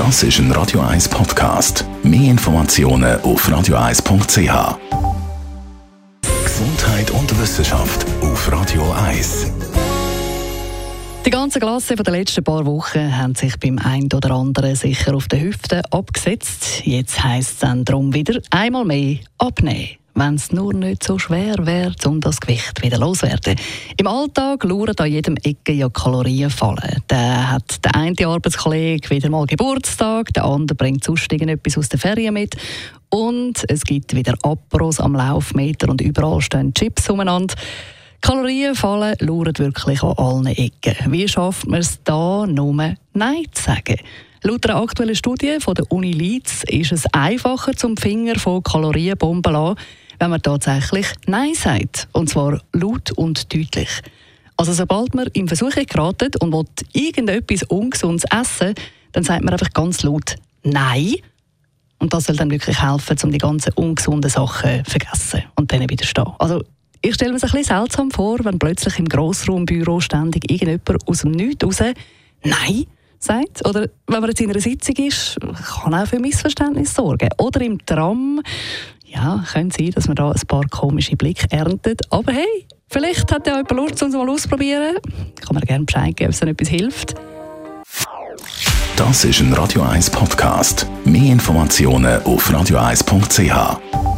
Das ist ein Radio 1 Podcast. Mehr Informationen auf radio1.ch. Gesundheit und Wissenschaft auf Radio 1. Die ganze Klasse der letzten paar Wochen haben sich beim einen oder anderen sicher auf den Hüften abgesetzt. Jetzt heisst es dann darum wieder einmal mehr abnehmen wenn es nur nicht so schwer wäre, um das Gewicht wieder loszuwerden. Im Alltag lauern an jedem Ecke ja Kalorien fallen. Der hat der eine Arbeitskollege wieder mal Geburtstag, der andere bringt sonst etwas aus der Ferien mit und es gibt wieder Apros am Laufmeter und überall stehen Chips umeinander. Kalorien fallen lauern wirklich an allen Ecken. Wie schafft man es da, nur Nein zu sagen? Laut einer aktuellen Studie von der Uni Leeds ist es einfacher, zum Finger von Kalorienbomben zu wenn man tatsächlich Nein sagt. Und zwar laut und deutlich. Also sobald man in Versuche geraten und will irgendetwas Ungesundes essen, dann sagt man einfach ganz laut Nein. Und das soll dann wirklich helfen, um die ganzen ungesunden Sachen zu vergessen und dann widerstehen. Also ich stelle mir es ein bisschen seltsam vor, wenn plötzlich im Grossraumbüro ständig irgendjemand aus dem Nichts raus Nein sagt. Oder wenn man jetzt in einer Sitzung ist, kann auch für Missverständnisse sorgen. Oder im Tram, ja, könnte sein, dass man da ein paar komische Blicke erntet. Aber hey, vielleicht hat ja jemand Lust, uns mal auszuprobieren. Kann man gerne Bescheid geben, ob es etwas hilft. Das ist ein Radio 1 Podcast. Mehr Informationen auf radio1.ch.